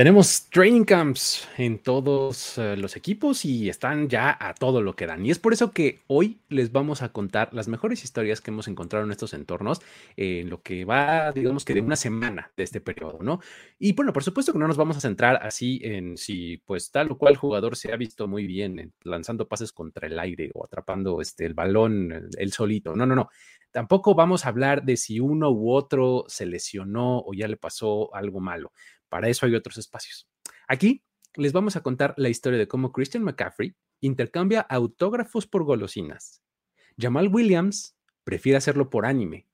Tenemos training camps en todos eh, los equipos y están ya a todo lo que dan. Y es por eso que hoy les vamos a contar las mejores historias que hemos encontrado en estos entornos en lo que va, digamos que de una semana de este periodo, ¿no? Y bueno, por supuesto que no nos vamos a centrar así en si pues tal o cual jugador se ha visto muy bien lanzando pases contra el aire o atrapando este, el balón él solito. No, no, no. Tampoco vamos a hablar de si uno u otro se lesionó o ya le pasó algo malo. Para eso hay otros espacios. Aquí les vamos a contar la historia de cómo Christian McCaffrey intercambia autógrafos por golosinas. Jamal Williams prefiere hacerlo por anime.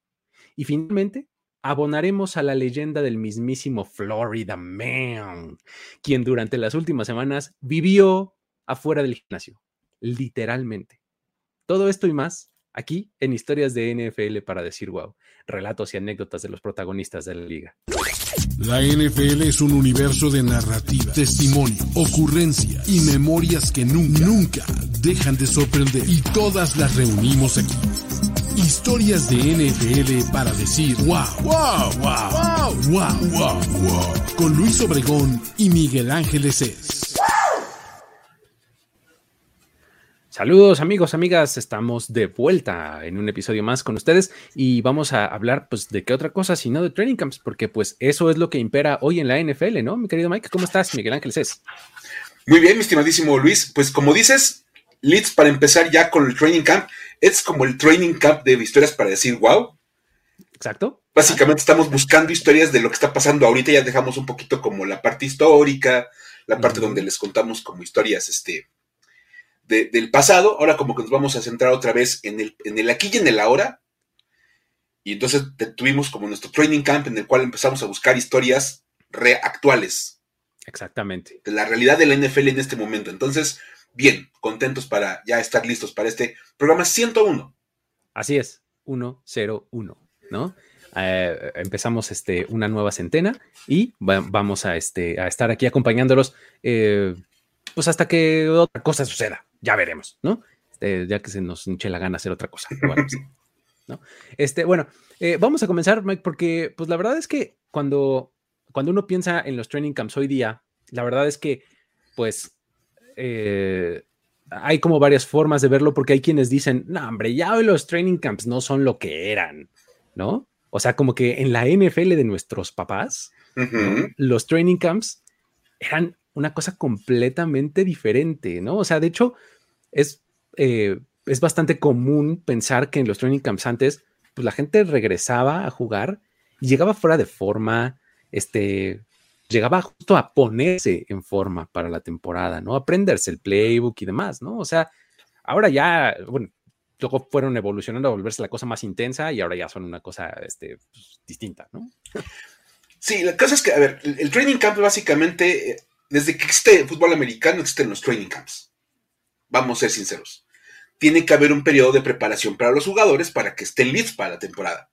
Y finalmente, abonaremos a la leyenda del mismísimo Florida Man, quien durante las últimas semanas vivió afuera del gimnasio, literalmente. Todo esto y más aquí en Historias de NFL para decir wow, relatos y anécdotas de los protagonistas de la liga. La NFL es un universo de narrativa, testimonio, ocurrencia y memorias que nunca, nunca dejan de sorprender. Y todas las reunimos aquí. Historias de NFL para decir wow, wow, wow, wow, wow, wow, wow. Con Luis Obregón y Miguel Ángeles es. Saludos amigos, amigas, estamos de vuelta en un episodio más con ustedes y vamos a hablar pues de qué otra cosa sino de training camps, porque pues eso es lo que impera hoy en la NFL, ¿no? Mi querido Mike, ¿cómo estás? Miguel Ángeles es. Muy bien, mi estimadísimo Luis, pues como dices, Leeds para empezar ya con el training camp, es como el training camp de historias para decir wow. Exacto. Básicamente estamos buscando historias de lo que está pasando ahorita, ya dejamos un poquito como la parte histórica, la parte donde les contamos como historias, este del pasado, ahora como que nos vamos a centrar otra vez en el, en el aquí y en el ahora. Y entonces tuvimos como nuestro training camp en el cual empezamos a buscar historias reactuales. Exactamente. De la realidad de la NFL en este momento. Entonces, bien, contentos para ya estar listos para este programa 101. Así es, 101, ¿no? Eh, empezamos este, una nueva centena y vamos a, este, a estar aquí acompañándolos eh, pues hasta que otra cosa suceda ya veremos, ¿no? Este, ya que se nos hinche la gana hacer otra cosa. ¿no? Este, bueno, eh, vamos a comenzar, Mike, porque pues la verdad es que cuando, cuando uno piensa en los training camps hoy día, la verdad es que pues eh, hay como varias formas de verlo porque hay quienes dicen, no, hombre, ya hoy los training camps no son lo que eran, ¿no? O sea, como que en la NFL de nuestros papás, los training camps eran una cosa completamente diferente, ¿no? O sea, de hecho, es, eh, es bastante común pensar que en los training camps antes, pues la gente regresaba a jugar y llegaba fuera de forma, este, llegaba justo a ponerse en forma para la temporada, ¿no? Aprenderse el playbook y demás, ¿no? O sea, ahora ya, bueno, luego fueron evolucionando a volverse la cosa más intensa y ahora ya son una cosa este, pues, distinta, ¿no? Sí, la cosa es que, a ver, el training camp básicamente eh, desde que existe el fútbol americano existen los training camps. Vamos a ser sinceros. Tiene que haber un periodo de preparación para los jugadores para que estén listos para la temporada.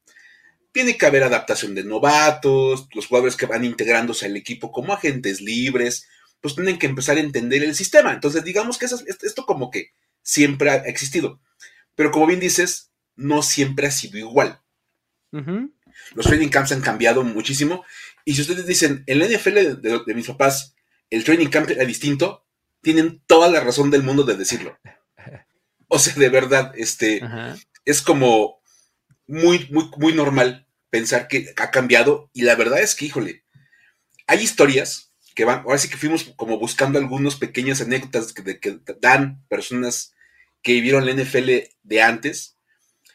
Tiene que haber adaptación de novatos, los jugadores que van integrándose al equipo como agentes libres, pues tienen que empezar a entender el sistema. Entonces, digamos que esto como que siempre ha existido. Pero como bien dices, no siempre ha sido igual. Los training camps han cambiado muchísimo. Y si ustedes dicen, en la NFL de mis papás, el training camp era distinto, tienen toda la razón del mundo de decirlo. O sea, de verdad, este, es como muy, muy, muy normal pensar que ha cambiado y la verdad es que, híjole, hay historias que van, ahora sí que fuimos como buscando algunas pequeñas anécdotas que, que dan personas que vivieron la NFL de antes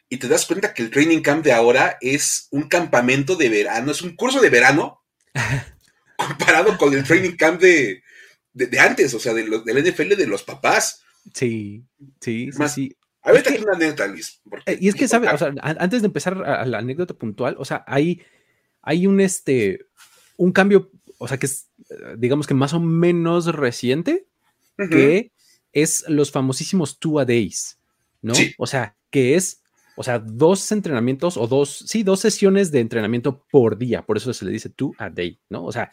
y te das cuenta que el training camp de ahora es un campamento de verano, es un curso de verano comparado con el training camp de, de, antes, o sea, de del NFL de los papás. Sí, sí, Más, sí. A ver, una anécdota, Luis. Eh, y es que, ¿sabes? O sea, antes de empezar a la anécdota puntual, o sea, hay, hay un, este, un cambio, o sea, que es, digamos que más o menos reciente, que es los famosísimos two a days, ¿no? O sea, que es, o sea, dos entrenamientos o dos, sí, dos sesiones de entrenamiento por día, por eso se le dice two a day, ¿no? O sea,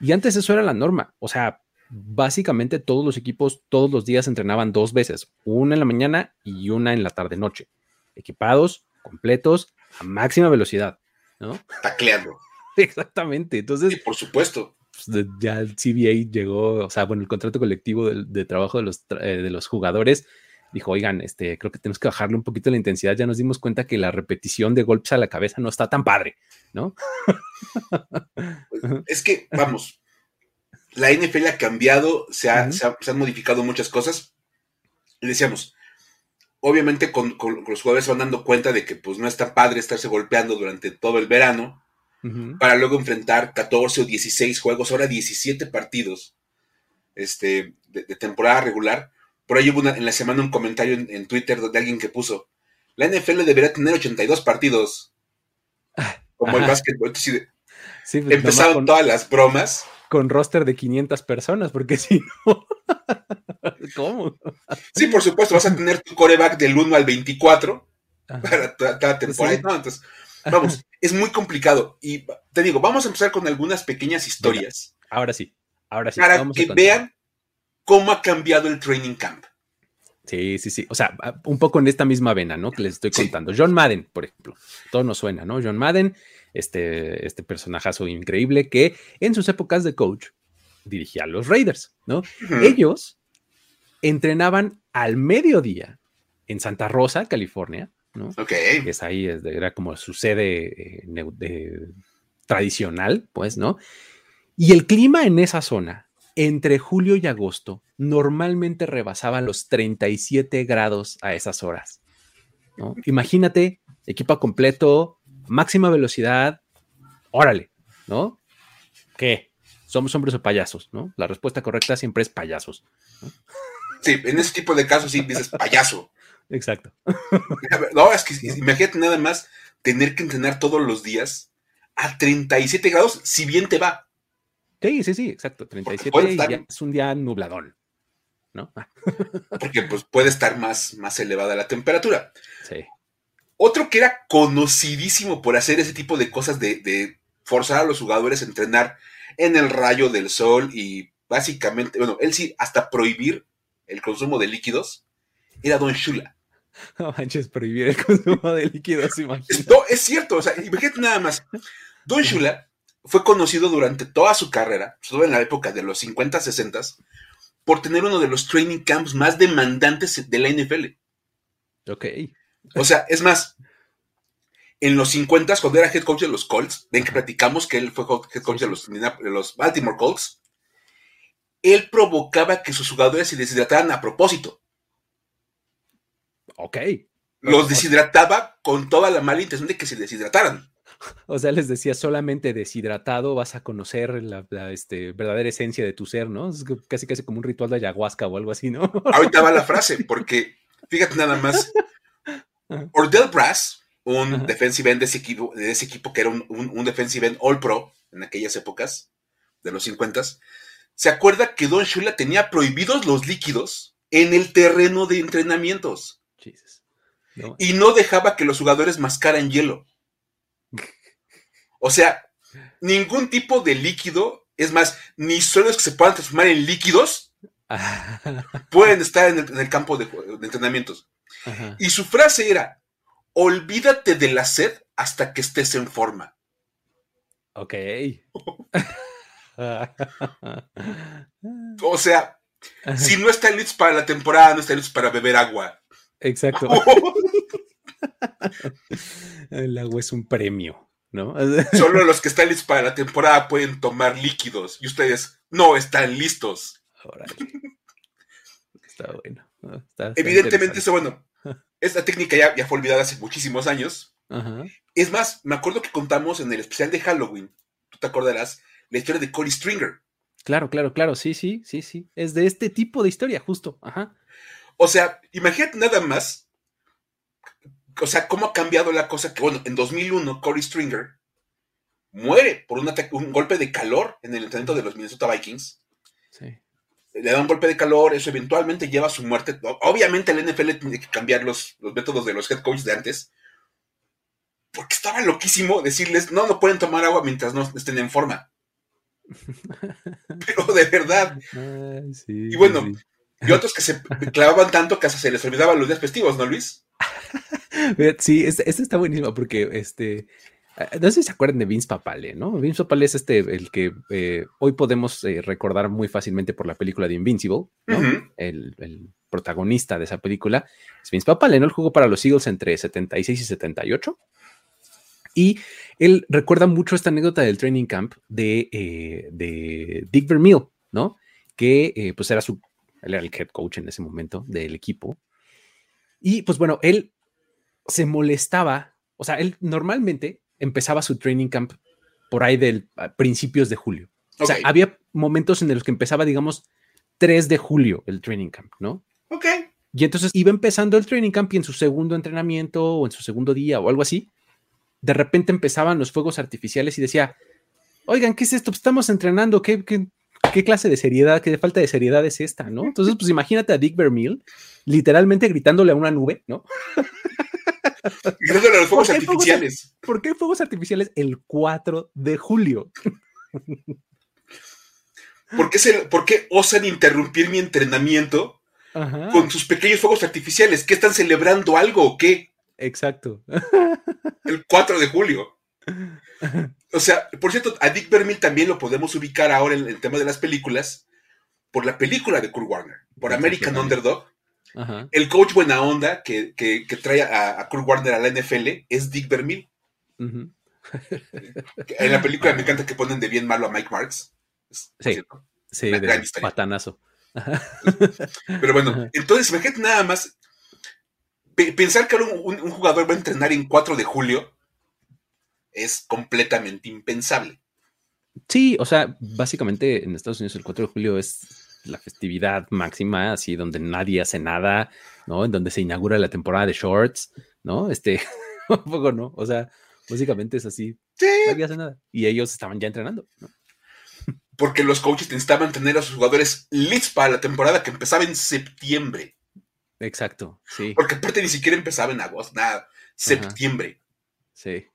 y antes eso era la norma, o sea, básicamente todos los equipos todos los días entrenaban dos veces, una en la mañana y una en la tarde-noche, equipados, completos, a máxima velocidad, ¿no? Tacleando. Exactamente, entonces... por supuesto. pues, ya el CBA llegó, o sea, bueno, el contrato colectivo de, trabajo de los, eh, de los jugadores dijo, oigan, este, creo que tenemos que bajarle un poquito la intensidad. Ya nos dimos cuenta que la repetición de golpes a la cabeza no está tan padre, ¿no? es que, vamos, la NFL ha cambiado, se, han modificado muchas cosas. Y decíamos, obviamente con, los jugadores se van dando cuenta de que pues no es tan padre estarse golpeando durante todo el verano para luego enfrentar 14 o 16 juegos, ahora 17 partidos este, de temporada regular por ahí hubo en la semana un comentario en, Twitter de alguien que puso, la NFL debería tener 82 partidos. Como el básquetbol. Sí, pues, empezaron todas las bromas. Con roster de 500 personas, porque si no... ¿Cómo? Sí, por supuesto, vas a tener tu coreback del 1 al 24 para cada temporada. entonces, vamos, es muy complicado. Y te digo, vamos a empezar con algunas pequeñas historias. ahora sí, ahora sí. Para que vean cómo ha cambiado el training camp. Sí, sí, sí. O sea, un poco en esta misma vena, ¿no? Que les estoy contando. John Madden, por ejemplo. Todo nos suena, ¿no? John Madden, este, este personajazo increíble que en sus épocas de coach dirigía a los Raiders, ¿no? Ellos entrenaban al mediodía en Santa Rosa, California, ¿no? Ok. Es ahí, era como su sede eh, tradicional, pues, ¿no? Y el clima en esa zona entre julio y agosto normalmente rebasaba los 37 grados a esas horas. ¿no? Imagínate, equipo completo, máxima velocidad, órale, ¿no? ¿Qué? ¿Somos hombres o payasos? ¿no? La respuesta correcta siempre es payasos. Sí, en ese tipo de casos sí dices payaso. Exacto. No, es que imagínate nada más tener que entrenar todos los días a 37 grados, si bien te va. Sí, sí, sí, exacto. 37 ya es un día nubladón, ¿no? porque pues puede estar más, más elevada la temperatura. Sí. Otro que era conocidísimo por hacer ese tipo de cosas de, forzar a los jugadores a entrenar en el rayo del sol y básicamente, bueno, él sí, hasta prohibir el consumo de líquidos, era Don Shula. No manches, prohibir el consumo de líquidos, imagínate. No, es cierto, o sea, imagínate nada más. Don Shula fue conocido durante toda su carrera, sobre en la época de los 50, 60, por tener uno de los training camps más demandantes de la NFL. Ok. O sea, es más, en los 50, cuando era head coach de los Colts, ven que platicamos que él fue head coach de los, de los Baltimore Colts, él provocaba que sus jugadores se deshidrataran a propósito. Ok. Los deshidrataba con toda la mala intención de que se deshidrataran. O sea, les decía, solamente deshidratado vas a conocer la, este, verdadera esencia de tu ser, ¿no? Es casi casi como un ritual de ayahuasca o algo así, ¿no? Ahorita va la frase, porque fíjate nada más. Ordell Brass, un defensive end de ese equipo, de ese equipo que era un, defensive end all pro en aquellas épocas, de los 50, se acuerda que Don Shula tenía prohibidos los líquidos en el terreno de entrenamientos. Y no dejaba que los jugadores mascaran hielo. O sea, ningún tipo de líquido, es más, ni solo que se puedan transformar en líquidos, pueden estar en el, campo de, entrenamientos. Y su frase era, olvídate de la sed hasta que estés en forma. Ok. o sea, si no están listos para la temporada, no están listos para beber agua. Exacto. El agua es un premio. ¿no? Solo los que están listos para la temporada pueden tomar líquidos y ustedes no están listos. Está bueno. Evidentemente, eso, bueno, esta técnica ya, ya, fue olvidada hace muchísimos años. Es más, me acuerdo que contamos en el especial de Halloween, tú te acordarás, la historia de Cody Stringer. Claro, claro, claro, sí, sí, sí, sí. Es de este tipo de historia, justo. Ajá. O sea, imagínate nada más o sea, cómo ha cambiado la cosa que, bueno, en 2001 Corey Stringer muere por un, un golpe de calor en el entrenamiento de los Minnesota Vikings. Sí. Le da un golpe de calor, eso eventualmente lleva a su muerte. Obviamente el NFL tiene que cambiar los, los métodos de los head coaches de antes. Porque estaba loquísimo decirles, no, no pueden tomar agua mientras no estén en forma. Pero de verdad. y bueno, y otros que se clavaban tanto que hasta se les olvidaban los días festivos, ¿no, Luis? Sí, este, está buenísimo porque este, no sé si se acuerdan de Vince Papale, ¿no? Vince Papale es este, el que eh, hoy podemos eh, recordar muy fácilmente por la película de Invincible, ¿no? el, protagonista de esa película es Vince Papale, ¿no? Él jugó para los Eagles entre 76 y 78. Y él recuerda mucho esta anécdota del training camp de, de Dick Vermeil, ¿no? Que pues era su, él era el head coach en ese momento del equipo. Y pues bueno, él se molestaba, o sea, él normalmente empezaba su training camp por ahí del principios de julio. O sea, había momentos en los que empezaba, digamos, 3 de julio el training camp, ¿no? Ok. Y entonces iba empezando el training camp y en su segundo entrenamiento o en su segundo día o algo así, de repente empezaban los fuegos artificiales y decía, oigan, ¿qué es esto? Pues estamos entrenando, ¿qué, qué, qué clase de seriedad, qué falta de seriedad es esta, ¿no? Entonces, pues imagínate a Dick Vermeil literalmente gritándole a una nube, ¿no? Gritándole a los fuegos artificiales. ¿Por qué fuegos artificiales el 4 de julio? ¿Por qué, ¿Por qué osan interrumpir mi entrenamiento con sus pequeños fuegos artificiales? ¿Qué están celebrando algo o qué? Exacto. El 4 de julio. O sea, por cierto, a Dick Vermeil también lo podemos ubicar ahora en el tema de las películas por la película de Kurt Warner, por American Underdog. El coach buena onda que, trae a, Kurt Warner a la NFL es Dick Vermeil. en la película me encanta que ponen de bien malo a Mike Marks. sí, sí de patanazo. Pero bueno, entonces imagínate nada más pensar que un, un, jugador va a entrenar en 4 de julio es completamente impensable. Sí, o sea, básicamente en Estados Unidos el 4 de julio es la festividad máxima, así donde nadie hace nada, ¿no? En donde se inaugura la temporada de shorts, ¿no? Este, un poco, ¿no? O sea, básicamente es así. Sí. Nadie hace nada. Y ellos estaban ya entrenando, ¿no? Porque los coaches necesitaban tener a sus jugadores listos para la temporada que empezaba en septiembre. Exacto, sí. Porque aparte ni siquiera empezaba en agosto, nada, septiembre. Sí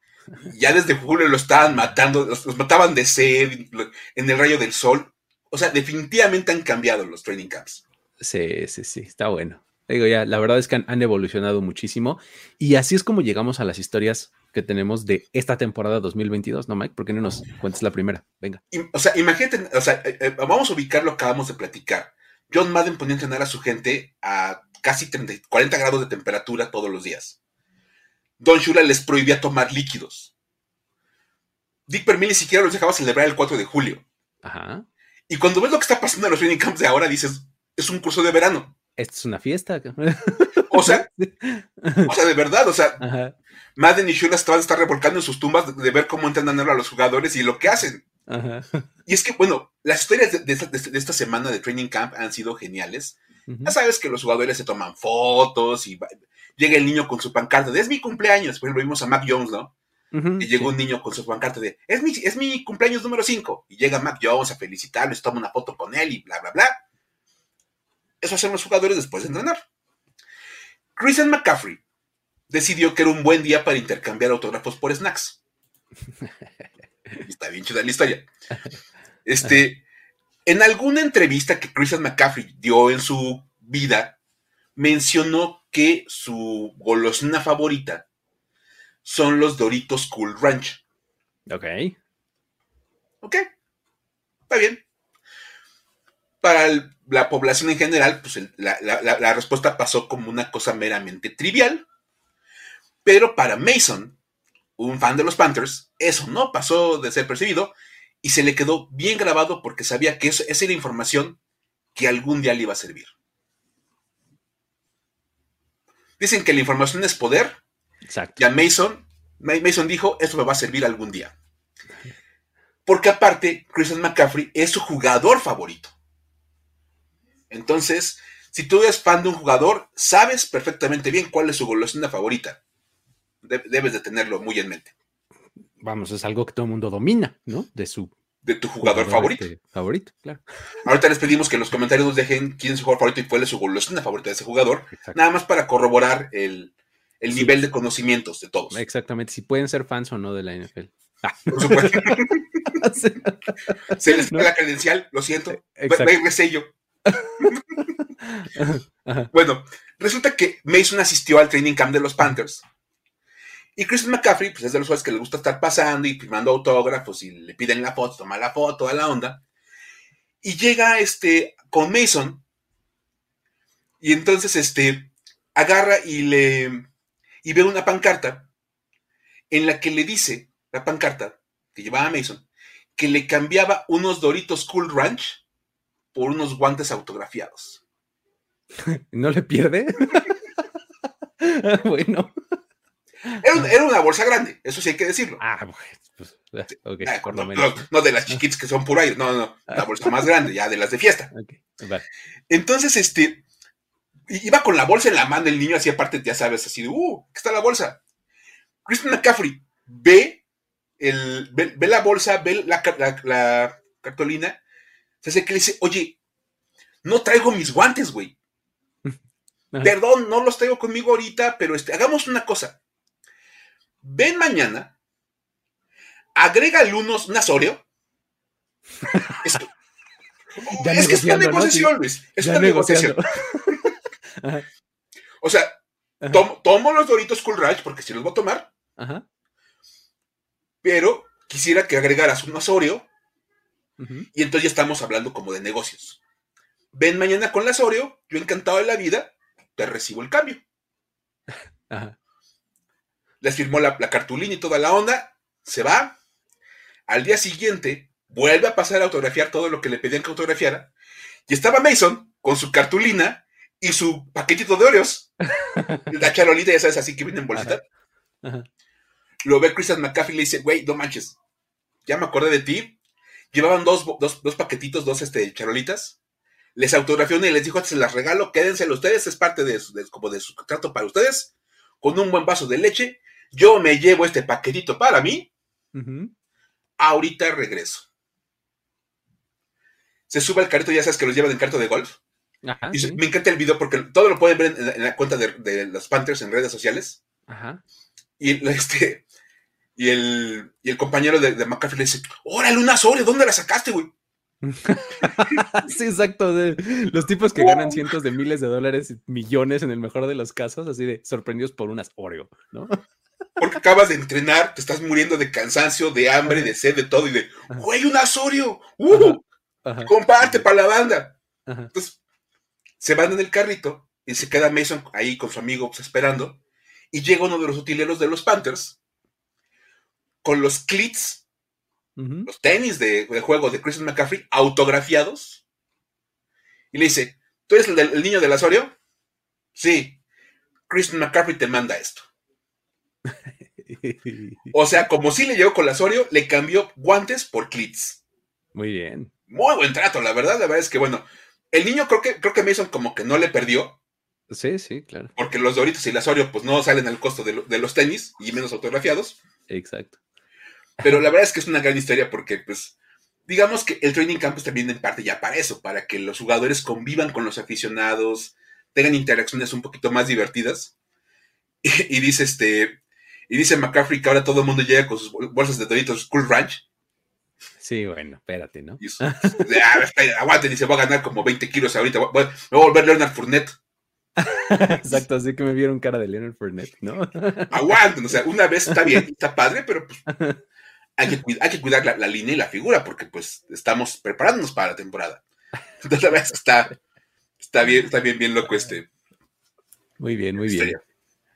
ya desde julio lo estaban matando, los, mataban de sed, en el rayo del sol. O sea, definitivamente han cambiado los training camps. Sí, sí, sí, está bueno. Digo, ya, la verdad es que han, evolucionado muchísimo y así es como llegamos a las historias que tenemos de esta temporada 2022, ¿no, Mike? ¿Por qué no nos cuentes la primera? Venga. o sea, imagínate, o sea, eh, eh, vamos a ubicar lo que acabamos de platicar. John Madden ponía a entrenar a su gente a casi 30, 40 grados de temperatura todos los días. Don Shula les prohibía tomar líquidos. Dick Vermeil ni siquiera los dejaba celebrar el 4 de julio. Ajá. Y cuando ves lo que está pasando en los training camps de ahora, dices, es un curso de verano. Esto es una fiesta. O sea, o sea, de verdad, o sea, Madden y Shula estaban estar revolcando en sus tumbas de, ver cómo entrenan a los jugadores y lo que hacen. Ajá. Y es que, bueno, las historias de, esta, semana de training camp han sido geniales. Ya sabes que los jugadores se toman fotos y llega el niño con su pancarta de es mi cumpleaños. Por ejemplo, vimos a Mac Jones, ¿no? Y llegó un niño con su pancarta de es mi, es mi cumpleaños número 5. Y llega Mac Jones a felicitarlo, se toma una foto con él y bla, bla, bla. Eso hacen los jugadores después de entrenar. Christian McCaffrey decidió que era un buen día para intercambiar autógrafos por snacks. Está bien chida la historia. Este, en alguna entrevista que Christian McCaffrey dio en su vida, mencionó que su golosina favorita son los Doritos Cool Ranch. Ok. Ok. Está bien. Para la población en general, pues la, respuesta pasó como una cosa meramente trivial. Pero para Mason, un fan de los Panthers, eso no pasó de ser percibido y se le quedó bien grabado porque sabía que esa era información que algún día le iba a servir. Dicen que la información es poder. Exacto. Y a Mason, Mason dijo, esto me va a servir algún día. Porque aparte, Christian McCaffrey es su jugador favorito. Entonces, si tú eres fan de un jugador, sabes perfectamente bien cuál es su golosina favorita. debes de tenerlo muy en mente. Vamos, es algo que todo el mundo domina, ¿no? De su de tu jugador, favorito. Este, favorito, claro. Ahorita les pedimos que en los comentarios nos dejen quién es su jugador favorito y cuál es su golosina favorita de ese jugador. Nada más para corroborar el, nivel de conocimientos de todos. Exactamente, si pueden ser fans o no de la NFL. Ah. Por supuesto. Se les da la credencial, lo siento. Ve sello. bueno, resulta que Mason asistió al training camp de los Panthers Y Chris McCaffrey, pues es de los jugadores que le gusta estar pasando y firmando autógrafos y le piden la foto, toma la foto, toda la onda. Y llega este con Mason. Y entonces este agarra y le y ve una pancarta en la que le dice la pancarta que llevaba Mason que le cambiaba unos Doritos Cool Ranch por unos guantes autografiados. ¿No le pierde? bueno. Era, una bolsa grande, eso sí hay que decirlo. Ah, pues, okay, ah, no, de las chiquitas que son puro aire, no, no, la ah. bolsa más grande, ya de las de fiesta. Entonces, este, iba con la bolsa en la mano el niño, así aparte, ya sabes, así de, uh, ¿qué está la bolsa? Christian McCaffrey ve, el, ve, la bolsa, ve la, la, cartolina, se hace que le dice, oye, no traigo mis guantes, güey. Perdón, no los traigo conmigo ahorita, pero este, hagamos una cosa. Ven mañana, agrégale unos, un asorio. es, que es una negociación, Luis. Es una negociación. o sea, tomo los Doritos Cool Ranch porque si los voy a tomar. Pero quisiera que agregaras un asorio. Y entonces ya estamos hablando como de negocios. Ven mañana con la Asorio, yo encantado de la vida, te recibo el cambio. Les firmó la, cartulina y toda la onda, se va. Al día siguiente, vuelve a pasar a autografiar todo lo que le pedían que autografiara. Y estaba Mason con su cartulina y su paquetito de Oreos. la charolita, ya sabes, así que viene en bolsita. Lo ve Christian McCaffrey y le dice, güey, no manches, ya me acordé de ti. Llevaban dos, dos paquetitos, dos este, charolitas les autografió y les dijo, se las regalo, quédenselo ustedes, es parte de, como de su trato para ustedes, con un buen vaso de leche. Yo me llevo este paquetito para mí. Ahorita regreso. Se sube al carrito, ya sabes que los llevan en carto de golf. Y me encanta el video porque todo lo pueden ver en la, cuenta de, los Panthers en redes sociales. Y este. Y el, y el compañero de, de McCaffrey le dice: ¡Órale, una sobre! ¿Dónde la sacaste, güey? sí, exacto. los tipos que ganan cientos de miles de dólares, millones en el mejor de los casos, así de sorprendidos por unas Oreo, ¿no? Porque acabas de entrenar, te estás muriendo de cansancio, de hambre, de sed, de todo, y de, güey, un Oreo, ¡uh! comparte para la banda. Entonces, se van en el carrito y se queda Mason ahí con su amigo pues, esperando, y llega uno de los utileros de los Panthers con los clits los tenis de, juego de Christian McCaffrey autografiados. Y le dice, ¿tú eres el, niño del Asorio? Sí. Christian McCaffrey te manda esto. o sea, como si le llegó con el Asorio, le cambió guantes por clits. Muy bien. Muy buen trato, la verdad, la verdad es que bueno, el niño creo que, creo que Mason como que no le perdió. Sí, sí, claro. Porque los Doritos y el Asorio pues no salen al costo de, de los tenis y menos autografiados. Exacto. Pero la verdad es que es una gran historia porque, pues, digamos que el training camp también en parte ya para eso, para que los jugadores convivan con los aficionados, tengan interacciones un poquito más divertidas. Y, dice este, y dice McCaffrey que ahora todo el mundo llega con sus bolsas de Doritos Cool Ranch. Sí, bueno, espérate, ¿no? Y ah, aguante, dice, voy a ganar como 20 kilos ahorita, voy, a volver Leonard Fournette. Exacto, así que me vieron cara de Leonard Fournette, ¿no? Aguanten, o sea, una vez está bien, está padre, pero pues hay que, cuidar la, línea y la figura porque pues estamos preparándonos para la temporada. Entonces la verdad está, está bien, está bien, bien loco este. Muy bien, muy bien.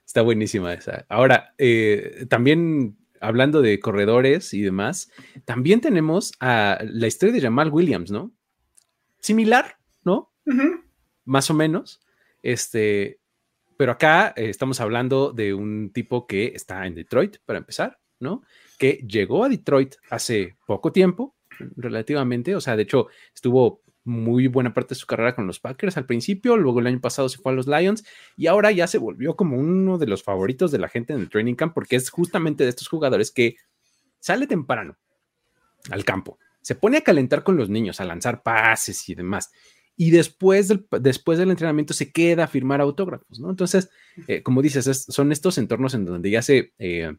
Está buenísima esa. Ahora, eh, también hablando de corredores y demás, también tenemos a la historia de Jamal Williams, ¿no? Similar, ¿no? Más o menos. Este, pero acá eh, estamos hablando de un tipo que está en Detroit, para empezar, ¿no? que llegó a Detroit hace poco tiempo, relativamente, o sea, de hecho, estuvo muy buena parte de su carrera con los Packers al principio, luego el año pasado se fue a los Lions y ahora ya se volvió como uno de los favoritos de la gente en el training camp porque es justamente de estos jugadores que sale temprano al campo, se pone a calentar con los niños, a lanzar pases y demás. Y después del, después del entrenamiento se queda a firmar autógrafos, ¿no? Entonces, eh, como dices, son estos entornos en donde ya se eh,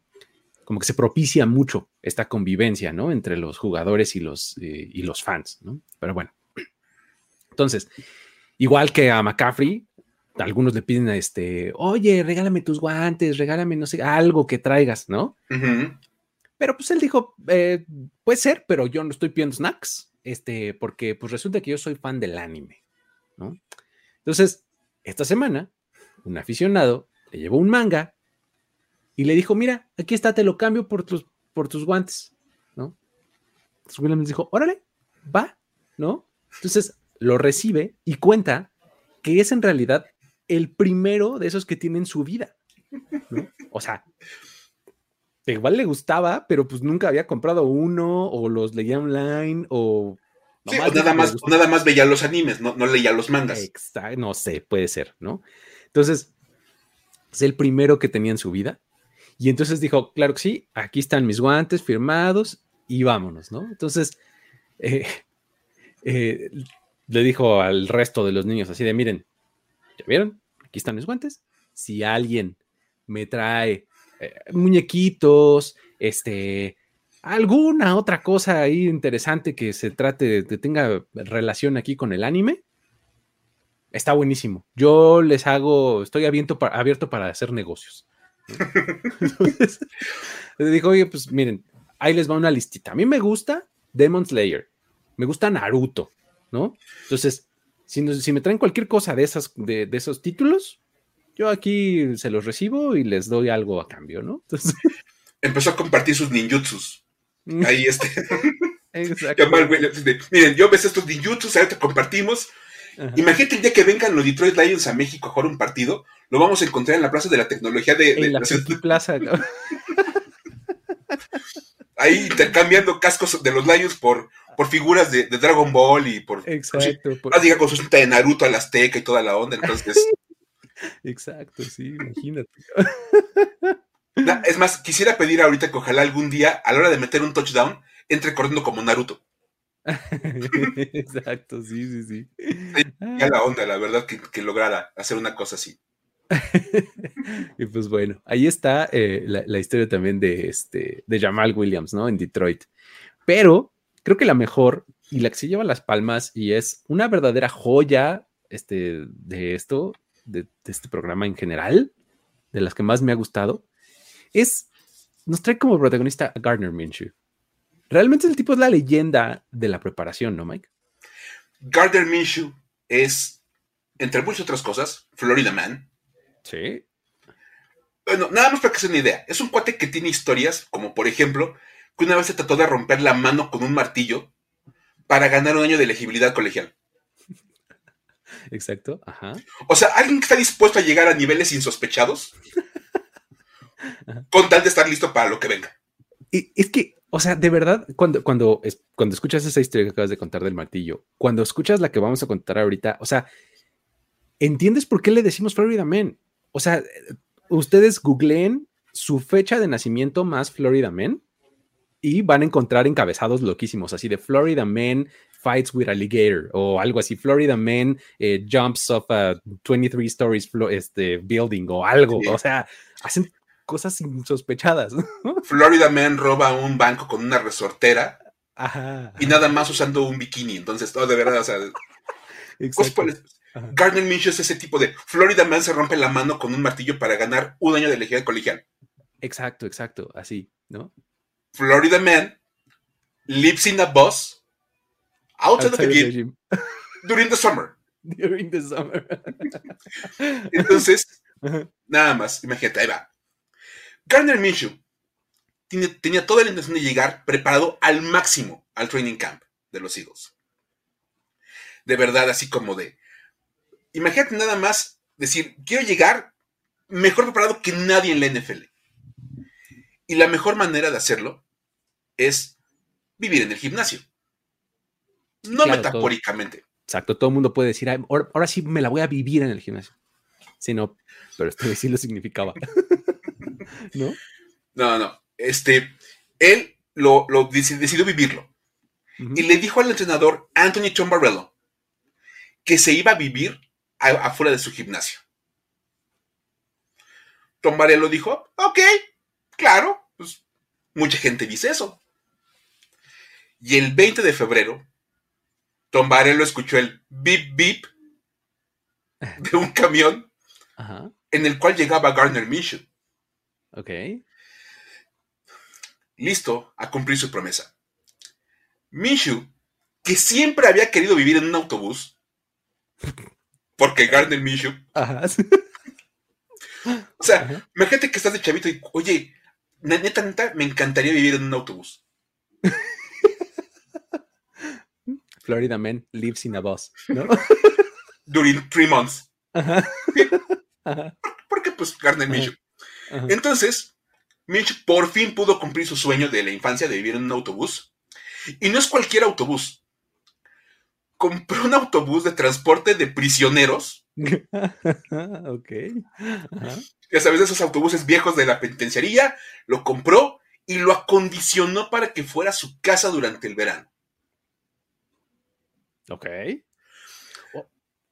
como que se propicia mucho esta convivencia, ¿no? Entre los jugadores y los, eh, y los fans, ¿no? Pero bueno. Entonces, igual que a McCaffrey, algunos le piden a este, oye, regálame tus guantes, regálame, no sé, algo que traigas, ¿no? Pero pues él dijo, eh, puede ser, pero yo no estoy pidiendo snacks, este, porque pues resulta que yo soy fan del anime, ¿no? Entonces, esta semana, un aficionado le llevó un manga y le dijo, mira, aquí está, te lo cambio por tus, por tus guantes, ¿no? Entonces Williams dijo, órale, va, ¿no? Entonces lo recibe y cuenta que es en realidad el primero de esos que tienen su vida. ¿no? O sea, igual le gustaba, pero pues nunca había comprado uno o los leía online o... Sí, o nada, más, nada más veía los animes, no, no leía los mangas. Exacto, no sé, puede ser, ¿no? Entonces, es el primero que tenía en su vida. Y entonces dijo, claro que sí, aquí están mis guantes firmados y vámonos, ¿no? Entonces, eh, eh, le dijo al resto de los niños así de, miren, ¿ya vieron? Aquí están mis guantes. Si alguien me trae eh, muñequitos, este, alguna otra cosa ahí interesante que se trate, que tenga relación aquí con el anime, está buenísimo. Yo les hago, estoy abierto para, abierto para hacer negocios. le dijo, oye, pues miren, ahí les va una listita. A mí me gusta Demon Slayer, me gusta Naruto, ¿no? Entonces, si, me traen cualquier cosa de, esas, de, esos títulos, yo aquí se los recibo y les doy algo a cambio, ¿no? Entonces... Empezó a compartir sus ninjutsus. Ahí este. Exacto. Miren, yo ves estos ninjutsus, ahora te compartimos. Imagínate el día que vengan los Detroit Lions a México a jugar un partido, lo vamos a encontrar en la Plaza de la Tecnología de, en la, Plaza. Ahí intercambiando cascos de los Lions por, por figuras de, Dragon Ball y por. Exacto. Por... diga con su cinta de Naruto al Azteca y toda la onda, entonces. Exacto, sí, imagínate. es más, quisiera pedir ahorita que ojalá algún día, a la hora de meter un touchdown, entre corriendo como Naruto. Exacto, sí, sí, sí. Ya la onda, la verdad, que, lograra hacer una cosa así. y pues bueno, ahí está eh, la, historia también de, este, de Jamal Williams, ¿no? En Detroit. Pero creo que la mejor y la que se lleva las palmas y es una verdadera joya este, de esto, de, este programa en general, de las que más me ha gustado, es, nos trae como protagonista a Gardner Minshew. Realmente el tipo es la leyenda de la preparación, ¿no, Mike? Gardner Minshew es, entre muchas otras cosas, Florida Man. Sí. Bueno, nada más para que se una idea. Es un cuate que tiene historias, como por ejemplo, que una vez se trató de romper la mano con un martillo para ganar un año de elegibilidad colegial. Exacto, ajá. O sea, alguien que está dispuesto a llegar a niveles insospechados con tal de estar listo para lo que venga. Y es que, o sea, de verdad, cuando, cuando, cuando escuchas esa historia que acabas de contar del martillo, cuando escuchas la que vamos a contar ahorita, o sea, ¿entiendes por qué le decimos Florida Man? O sea, ustedes googleen su fecha de nacimiento más Florida Man y van a encontrar encabezados loquísimos, así de Florida Man fights with alligator o algo así, Florida Man eh, jumps off a 23 stories este, building o algo, o sea, hacen cosas insospechadas. Florida Man roba un banco con una resortera y nada más usando un bikini, entonces, todo de verdad, o sea, Gardner Minshew es ese tipo de Florida Man se rompe la mano con un martillo para ganar un año de legión colegial. Exacto, exacto, así, ¿no? Florida Man lives in a bus outside, of the gym, during the summer. During the summer. Entonces, nada más, imagínate, ahí va. Gardner Minshew tenía toda la intención de llegar preparado al máximo al training camp de los Eagles. De verdad, así como de, imagínate nada más decir, quiero llegar mejor preparado que nadie en la NFL. Y la mejor manera de hacerlo es vivir en el gimnasio. No metafóricamente. exacto, todo el mundo puede decir, ahora, sí me la voy a vivir en el gimnasio. Sí, no, pero esto sí lo significaba. ¿No? No, no. Este, él lo, decidió vivirlo. Y le dijo al entrenador Anthony Tombarello que se iba a vivir afuera de su gimnasio. Tombarello dijo, ok, claro, mucha gente dice eso. Y el 20 de febrero, Tombarello escuchó el bip bip de un camión en el cual llegaba Garner Minshew. Ok. Listo a cumplir su promesa. Minshew, que siempre había querido vivir en un autobús, porque Garner Minshew. Ajá. O sea, imagínate que estás de chavito y, oye, neta, neta, me encantaría vivir en un autobús. Florida Man lives in a bus, ¿no? During three months. Porque, pues, Garner Minshew. Entonces, Mitch por fin pudo cumplir su sueño de la infancia de vivir en un autobús. Y no es cualquier autobús. Compró un autobús de transporte de prisioneros. ok. Ya sabes, esos autobuses viejos de la penitenciaría, lo compró y lo acondicionó para que fuera su casa durante el verano. Ok.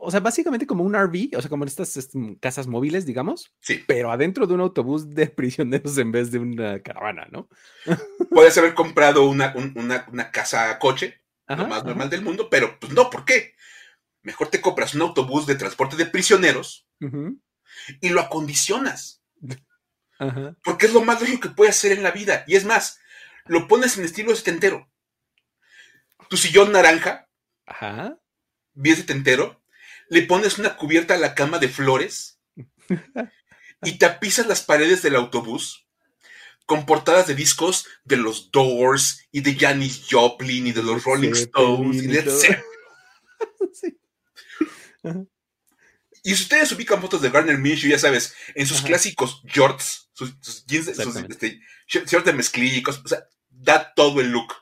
O, sea, básicamente como un RV, o sea, como estas este, casas móviles, digamos. Sí. Pero adentro de un autobús de prisioneros en vez de una caravana, ¿no? Puedes haber comprado una, casa coche, lo más normal del mundo, pero pues no, ¿por qué? Mejor te compras un autobús de transporte de prisioneros y lo acondicionas. Porque es lo más lógico que puedes hacer en la vida. Y es más, lo pones en estilo setentero. Tu sillón naranja Ajá. bien setentero, le pones una cubierta a la cama de flores y tapizas las paredes del autobús con portadas de discos de los Doors y de Janis Joplin y de los Rolling Stones y de Y si ustedes ubican fotos de Garner Minshew, ya sabes, en sus clásicos shorts, sus, jeans, sus este, shorts de mezclilla, o sea, da todo el look.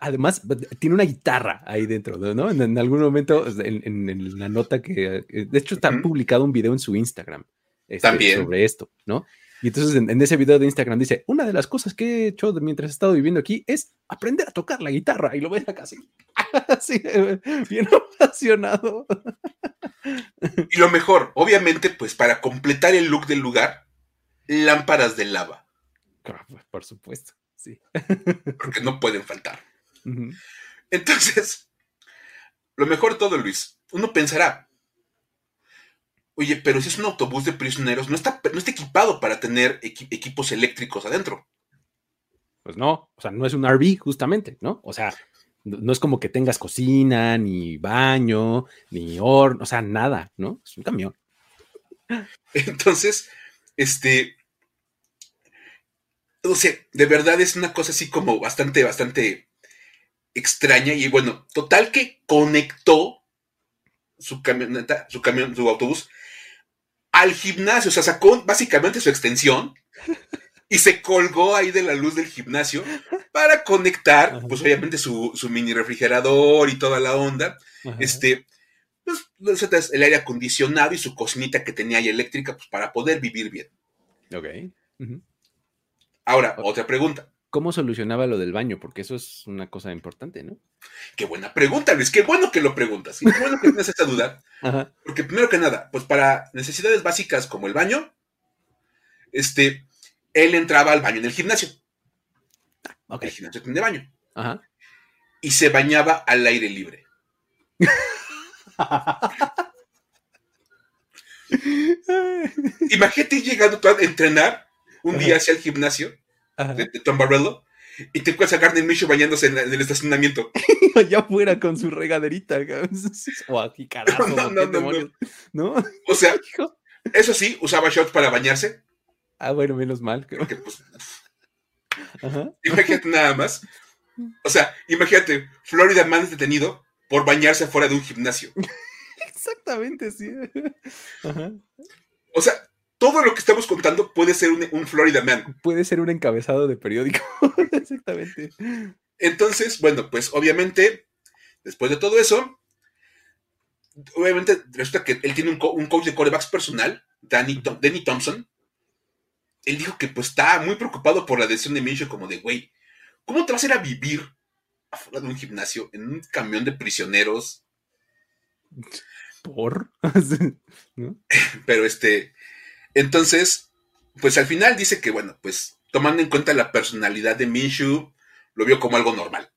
Además, tiene una guitarra ahí dentro, ¿no? En, algún momento, en, la nota que, eh, de hecho, está publicado un video en su Instagram este, También. sobre esto, ¿no? Y entonces en, ese video de Instagram dice, una de las cosas que he hecho mientras he estado viviendo aquí es aprender a tocar la guitarra. Y lo ves acá así, así bien apasionado. Y lo mejor, obviamente, pues para completar el look del lugar, lámparas de lava. Por supuesto, sí. Porque no pueden faltar. Entonces, lo mejor de todo, Luis, uno pensará, oye, pero si es un autobús de prisioneros, no está, no está equipado para tener equipos eléctricos adentro. Pues no, o sea, no es un RV justamente, ¿no? O sea, no es como que tengas cocina, ni baño, ni horno, o sea, nada, ¿no? Es un camión. Entonces, este, o sea, de verdad es una cosa así como bastante, bastante extraña y bueno, total que conectó su camioneta, su camión, su autobús al gimnasio, o sea, sacó básicamente su extensión y se colgó ahí de la luz del gimnasio para conectar, pues obviamente su, mini refrigerador y toda la onda, este, pues el aire acondicionado y su cocinita que tenía ahí eléctrica, pues para poder vivir bien. Ok. Ahora, otra pregunta. ¿Cómo solucionaba lo del baño? Porque eso es una cosa importante, ¿no? Qué buena pregunta, Luis. Qué bueno que lo preguntas. Qué bueno que tienes esa duda. Porque primero que nada, pues para necesidades básicas como el baño, este, él entraba al baño en el gimnasio. El gimnasio tiene baño. Ajá. Y se bañaba al aire libre. Imagínate llegando a entrenar un día hacia el gimnasio de, Tom Barrello y te encuentras a Gardner Minshew bañándose en, el estacionamiento. ya fuera con su regaderita. o aquí, carajo. No, no, no, no, O sea, eso sí, usaba shorts para bañarse. Ah, bueno, menos mal. Porque, pues, Imagínate nada más. O sea, imagínate, Florida Man es detenido por bañarse fuera de un gimnasio. Exactamente, sí. O sea, todo lo que estamos contando puede ser un, Florida Man. Puede ser un encabezado de periódico. Exactamente. Entonces, bueno, pues obviamente, después de todo eso, obviamente resulta que él tiene un, coach de corebacks personal, Danny, Danny, Thompson. Él dijo que pues está muy preocupado por la decisión de Minshew, como de, güey, ¿cómo te vas a ir a vivir afuera de un gimnasio, en un camión de prisioneros? ¿Por? Pero este, entonces, pues al final dice que, bueno, pues tomando en cuenta la personalidad de Minshew, lo vio como algo normal.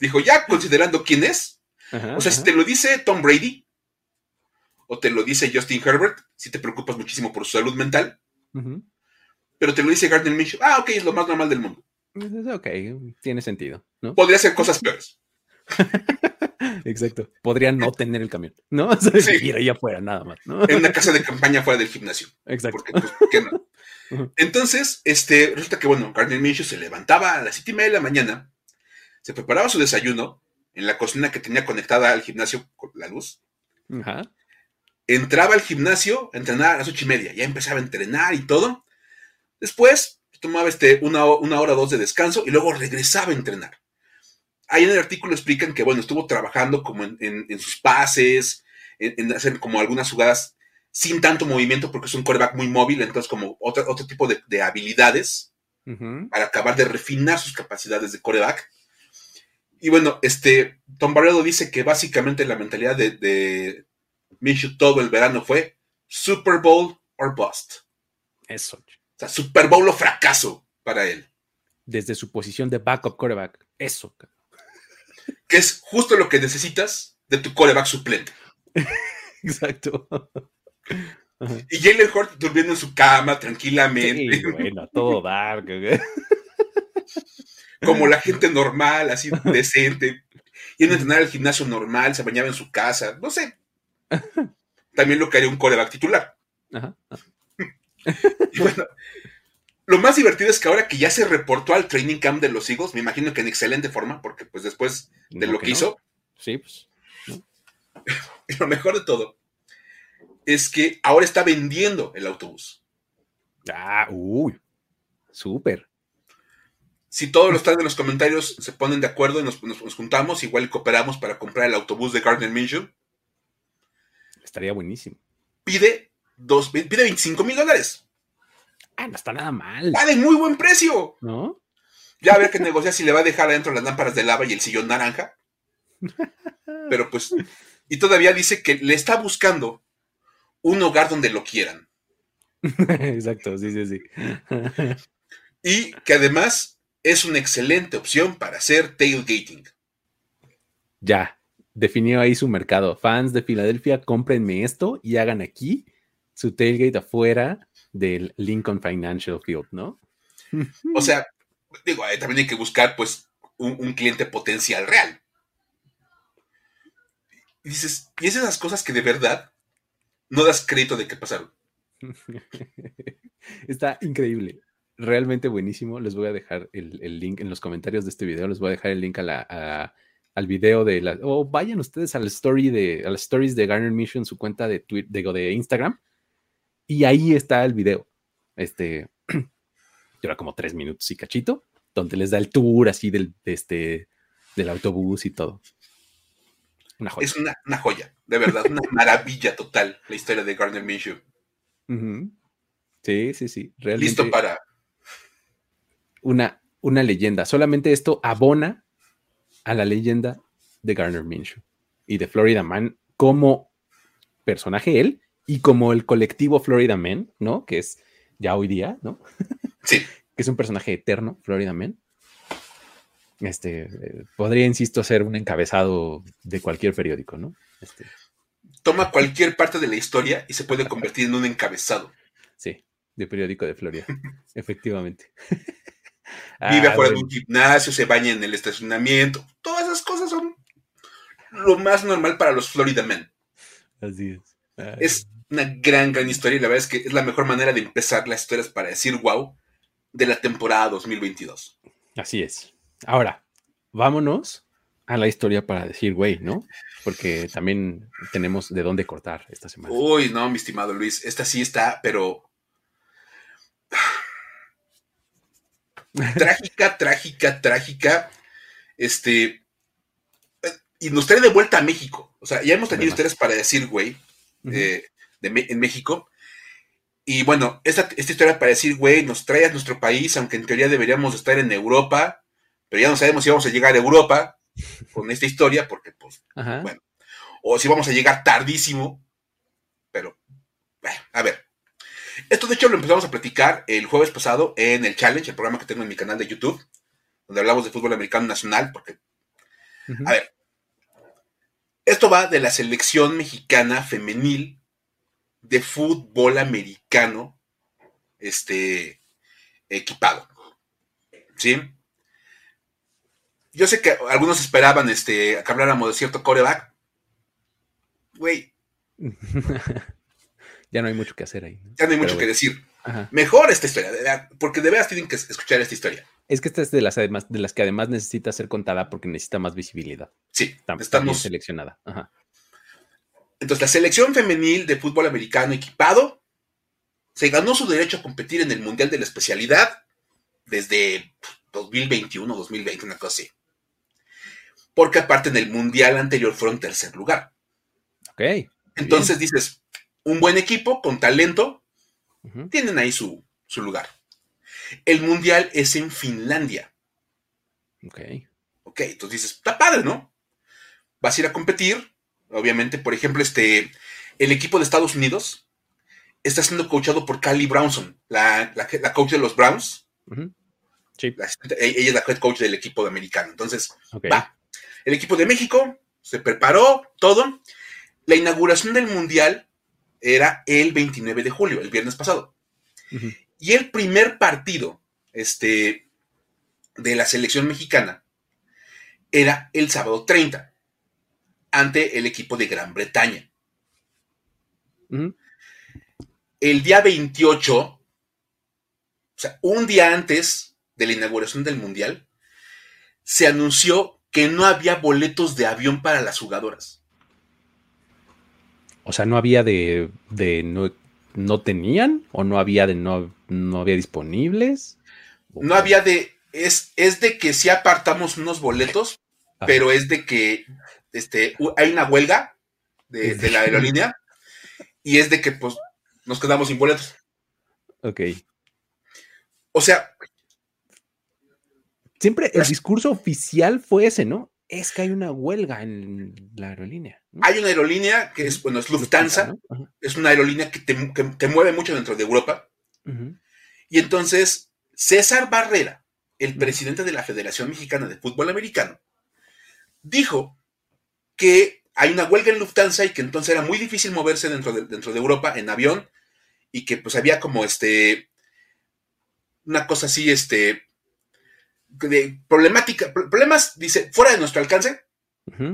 Dijo, ya considerando quién es, o sea, si te lo dice Tom Brady, o te lo dice Justin Herbert, si te preocupas muchísimo por su salud mental, pero te lo dice Gardner Minshew, ah, ok, es lo más normal del mundo. Ok, tiene sentido, ¿no? Podría hacer cosas peores. Exacto. Podría no tener el camión, ¿no? sí. Ir ahí afuera, nada más, ¿no? En una casa de campaña fuera del gimnasio. Exacto. Porque, pues, ¿por qué no? Entonces, este, resulta que, bueno, Gardner Minshew se levantaba a las siete y media de la mañana, se preparaba su desayuno en la cocina que tenía conectada al gimnasio con la luz. Ajá entraba al gimnasio a entrenar a las ocho y media, ya empezaba a entrenar y todo. Después tomaba este, una, hora o dos de descanso y luego regresaba a entrenar. Ahí en el artículo explican que, bueno, estuvo trabajando como en, sus pases, en, hacer como algunas jugadas sin tanto movimiento porque es un coreback muy móvil, entonces como otro, otro tipo de, habilidades para acabar de refinar sus capacidades de coreback. Y bueno, este, Tom Barredo dice que básicamente la mentalidad de, Minshew todo el verano fue Super Bowl or bust. Eso. O sea, Super Bowl o fracaso para él. Desde su posición de backup quarterback. Eso. Que es justo lo que necesitas de tu quarterback suplente. Exacto. Y Jalen Hurt durmiendo en su cama tranquilamente. bueno, todo dark. Como la gente normal, así decente. Y en entrenar al gimnasio normal, se bañaba en su casa. No sé, también lo que haría un coreback titular. bueno, lo más divertido es que ahora que ya se reportó al training camp de los Eagles, me imagino que en excelente forma, porque pues después de lo que, hizo. Sí, pues. y lo mejor de todo es que ahora está vendiendo el autobús. Ah, uy, súper. Si todos los están en los comentarios se ponen de acuerdo y nos, juntamos, igual cooperamos para comprar el autobús de Gardner Minshew. Estaría buenísimo. Pide, dos, pide 25 mil dólares. Ah, no está nada mal. Vale, muy buen precio. ¿No? Ya a ver qué negocia si le va a dejar adentro las lámparas de lava y el sillón naranja. Pero pues, y todavía dice que le está buscando un hogar donde lo quieran. Exacto, sí, sí, sí. y que además es una excelente opción para hacer tailgating. Ya, definió ahí su mercado. Fans de Filadelfia, cómprenme esto y hagan aquí su tailgate afuera del Lincoln Financial Field, ¿no? O sea, digo, también hay que buscar pues un, cliente potencial real. Y dices, y es esas cosas que de verdad no das crédito de que pasaron. Está increíble. Realmente buenísimo. Les voy a dejar el, link en los comentarios de este video. Les voy a dejar el link a la, al video de la, o vayan ustedes al story de, a las stories de Garner Mission, su cuenta de Twitter, de, Instagram, y ahí está el video. Este, dura como tres minutos y cachito, donde les da el tour así del, este, del autobús y todo. Una joya. Es una, joya, de verdad, una maravilla total la historia de Garner Minshew. Sí, sí, sí. Realmente Listo para. Una, una leyenda. Solamente esto abona a la leyenda de Garner Minshew y de Florida Man como personaje él y como el colectivo Florida Man, ¿no? Que es ya hoy día, ¿no? Sí. que es un personaje eterno, Florida Man. Este, eh, podría, insisto, ser un encabezado de cualquier periódico, ¿no? Este. Toma cualquier parte de la historia y se puede convertir en un encabezado. Sí, de periódico de Florida, efectivamente. Vive ah, afuera de un gimnasio, se baña en el estacionamiento. Todas esas cosas son lo más normal para los Florida Men. Así es. Es una gran, gran historia y la verdad es que es la mejor manera de empezar las historias para decir wow de la temporada 2022. Así es. Ahora, vámonos a la historia para decir güey, ¿no? Porque también tenemos de dónde cortar esta semana. Uy, no, mi estimado Luis, esta sí está, pero trágica, trágica, trágica. Este. Y nos trae de vuelta a México. O sea, ya hemos tenido historias para decir, güey, eh, en México. Y bueno, esta, esta historia para decir, güey, nos trae a nuestro país, aunque en teoría deberíamos estar en Europa, pero ya no sabemos si vamos a llegar a Europa con esta historia, porque, pues, bueno, o si vamos a llegar tardísimo, pero, bueno, a ver, esto de hecho lo empezamos a platicar el jueves pasado en el Challenge, el programa que tengo en mi canal de YouTube, donde hablamos de fútbol americano nacional, porque, a ver, esto va de la selección mexicana femenil de fútbol americano este, equipado. ¿Sí? Yo sé que algunos esperaban este, que habláramos de cierto coreback. Güey. ya no hay mucho que hacer ahí. Ya no hay mucho que decir. Mejor esta historia, porque de veras tienen que escuchar esta historia. Es que esta es de las, además, de las que además necesita ser contada porque necesita más visibilidad. Sí, estamos seleccionada. Entonces, la selección femenil de fútbol americano equipado se ganó su derecho a competir en el Mundial de la Especialidad desde 2021, 2020, una cosa así. Porque aparte en el Mundial anterior fueron tercer lugar. Ok. Entonces dices, un buen equipo con talento, tienen ahí su, lugar. El mundial es en Finlandia. Ok. Ok, entonces dices, está padre, ¿no? Vas a ir a competir. Obviamente, por ejemplo, este, el equipo de Estados Unidos está siendo coachado por Callie Brownson, la, coach de los Browns. sí. ella es la head coach del equipo de americano. Entonces, va. El equipo de México se preparó todo. La inauguración del mundial era el 29 de julio, el viernes pasado. Y el primer partido este, de la selección mexicana era el sábado 30 ante el equipo de Gran Bretaña. El día 28, o sea, un día antes de la inauguración del Mundial, se anunció que no había boletos de avión para las jugadoras. O sea, no había de, de no, no tenían o no había de no, no había disponibles. No había de, es, es de que sí apartamos unos boletos, pero es de que este, hay una huelga de, de la aerolínea y es de que pues nos quedamos sin boletos. Ok. O sea. Siempre el discurso oficial fue ese, ¿no? Es que hay una huelga en la aerolínea. Hay una aerolínea que es, bueno, es Lufthansa, es una aerolínea que te, mueve mucho dentro de Europa. Y entonces, César Barrera, el presidente de la Federación Mexicana de Fútbol Americano, dijo que hay una huelga en Lufthansa y que entonces era muy difícil moverse dentro de, dentro de Europa en avión y que pues había como este, una cosa así, este, de problemática, problemas, dice, fuera de nuestro alcance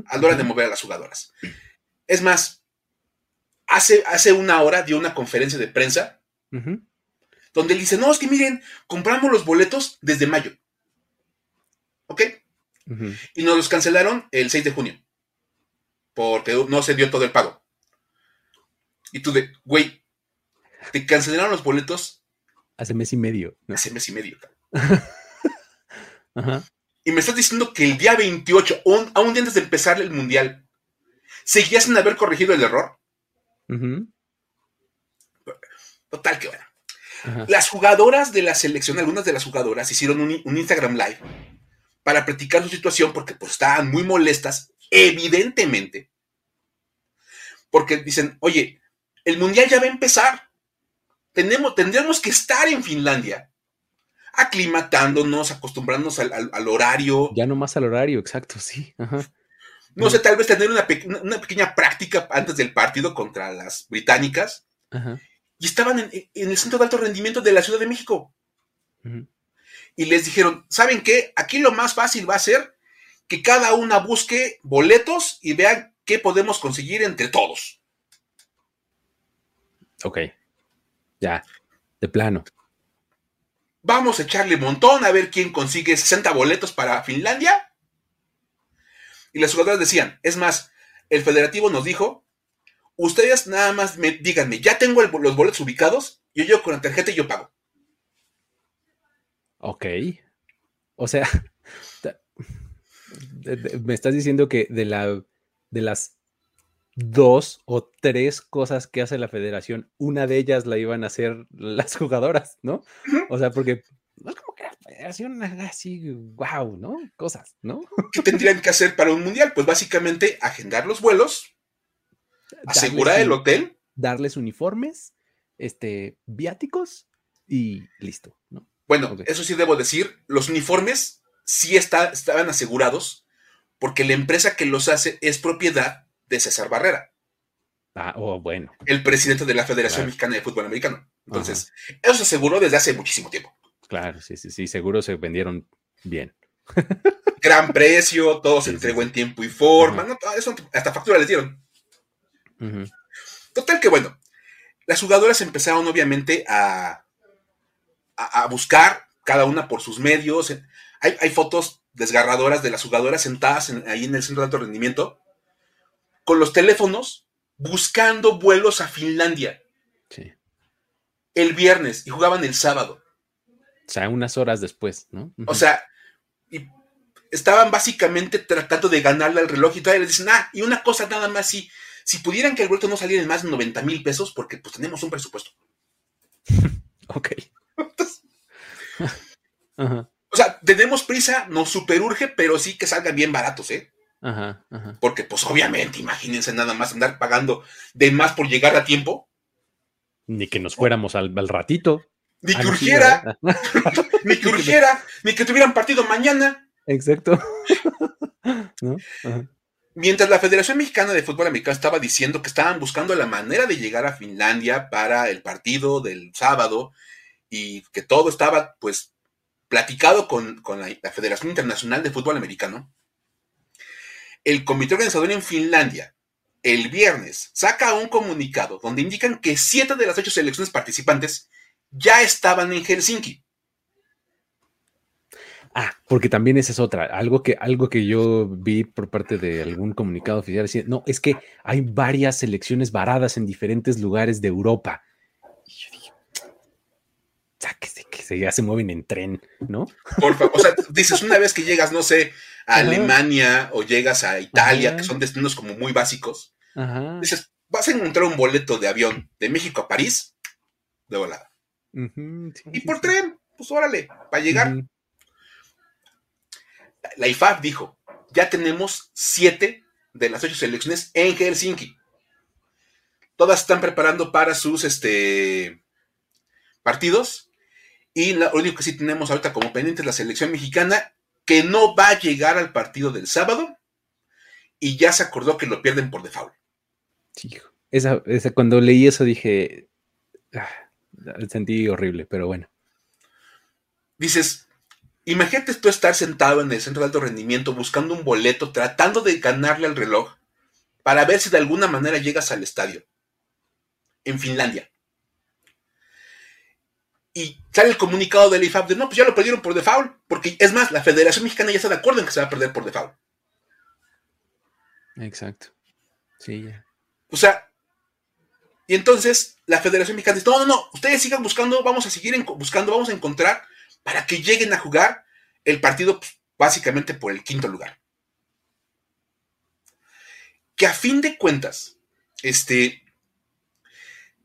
a la hora de mover a las jugadoras. Es más, hace, hace una hora dio una conferencia de prensa donde él dice, no, es que miren, compramos los boletos desde mayo. ¿Ok? Y nos los cancelaron el 6 de junio. Porque no se dio todo el pago. Y tú de, güey, te cancelaron los boletos. Hace mes y medio. Hace mes y medio. Y me estás diciendo que el día 28, a un día antes de empezar el mundial, seguías sin haber corregido el error. Total, que bueno. Las jugadoras de la selección, algunas de las jugadoras, hicieron un, Instagram Live para practicar su situación porque pues, estaban muy molestas, evidentemente. Porque dicen, oye, el mundial ya va a empezar. Tenemos, tendríamos que estar en Finlandia aclimatándonos, acostumbrándonos al, horario. Ya no más al horario, exacto, sí. No sé, tal vez tener una, pequeña práctica antes del partido contra las británicas. Y estaban en, el centro de alto rendimiento de la Ciudad de México. Y les dijeron, ¿saben qué? Aquí lo más fácil va a ser que cada una busque boletos y vean qué podemos conseguir entre todos. Ok. Ya, de plano vamos a echarle montón a ver quién consigue 60 boletos para Finlandia. Y las jugadoras decían, es más, el federativo nos dijo, ustedes nada más me díganme, ya tengo los boletos ubicados, yo llevo con la tarjeta y yo pago. Ok. O sea, me estás diciendo que de, la, de las dos o tres cosas que hace la federación, una de ellas la iban a hacer las jugadoras, ¿no? O sea, porque no es como que la federación haga así, wow, ¿no? Cosas, ¿no? ¿Qué tendrían que hacer para un mundial? Pues básicamente agendar los vuelos, asegurar el hotel, darles uniformes, este, viáticos y listo, ¿no? Bueno, eso sí debo decir, los uniformes sí estaban asegurados porque la empresa que los hace es propiedad de César Barrera. Ah, oh, bueno. El presidente de la Federación Mexicana de Fútbol Americano. Entonces, eso se aseguró desde hace muchísimo tiempo. Claro, sí, sí, sí, seguro se vendieron bien. Gran precio, todo se entregó en tiempo y forma, eso, hasta factura les dieron. Total que bueno, las jugadoras empezaron obviamente a, a, buscar cada una por sus medios. Hay, fotos desgarradoras de las jugadoras sentadas ahí en el centro de alto rendimiento con los teléfonos buscando vuelos a Finlandia. Sí. El viernes y jugaban el sábado. O sea, unas horas después, ¿no? O sea, y estaban básicamente tratando de ganarle al reloj y todavía les dicen, ah, y una cosa nada más, si, si pudieran que el vuelto no saliera en más de 90 mil pesos, porque pues tenemos un presupuesto. ok. O sea, tenemos prisa, nos superurge, pero sí que salgan bien baratos, ¿eh? Ajá, ajá. Porque, pues obviamente, imagínense nada más andar pagando de más por llegar a tiempo. Ni que nos fuéramos al, ratito. Ni que urgiera. ni que urgiera. Ni que tuvieran partido mañana. Exacto. Mientras la Federación Mexicana de Fútbol Americano estaba diciendo que estaban buscando la manera de llegar a Finlandia para el partido del sábado y que todo estaba, pues, platicado con, la Federación Internacional de Fútbol Americano, el comité organizador en Finlandia el viernes saca un comunicado donde indican que siete de las ocho selecciones participantes ya estaban en Helsinki. Ah, porque también esa es otra, algo que, algo que yo vi por parte de algún comunicado oficial, no, es que hay varias selecciones varadas en diferentes lugares de Europa. Y yo dije, sáquese que se, ya se mueven en tren, ¿no? Por favor, o sea, dices, una vez que llegas, no sé, a Alemania o llegas a Italia, que son destinos como muy básicos, dices, vas a encontrar un boleto de avión de México a París de volada. y por tren, pues órale, para llegar. La IFAB dijo, ya tenemos siete de las ocho selecciones en Helsinki. Todas están preparando para sus este, partidos. Y lo único que sí tenemos ahorita como pendiente es la selección mexicana, que no va a llegar al partido del sábado. Y ya se acordó que lo pierden por default. esa, cuando leí eso dije, ah, sentí horrible, pero bueno. Dices, imagínate tú estar sentado en el centro de alto rendimiento buscando un boleto, tratando de ganarle al reloj para ver si de alguna manera llegas al estadio en Finlandia y sale el comunicado del IFAB de no, pues ya lo perdieron por default, porque es más, la Federación Mexicana ya está de acuerdo en que se va a perder por default. Exacto. Sí, ya. O sea, y entonces la Federación Mexicana dice, no, no, no, ustedes sigan buscando, vamos a seguir buscando, vamos a encontrar para que lleguen a jugar el partido pues, básicamente por el quinto lugar. Que a fin de cuentas, este,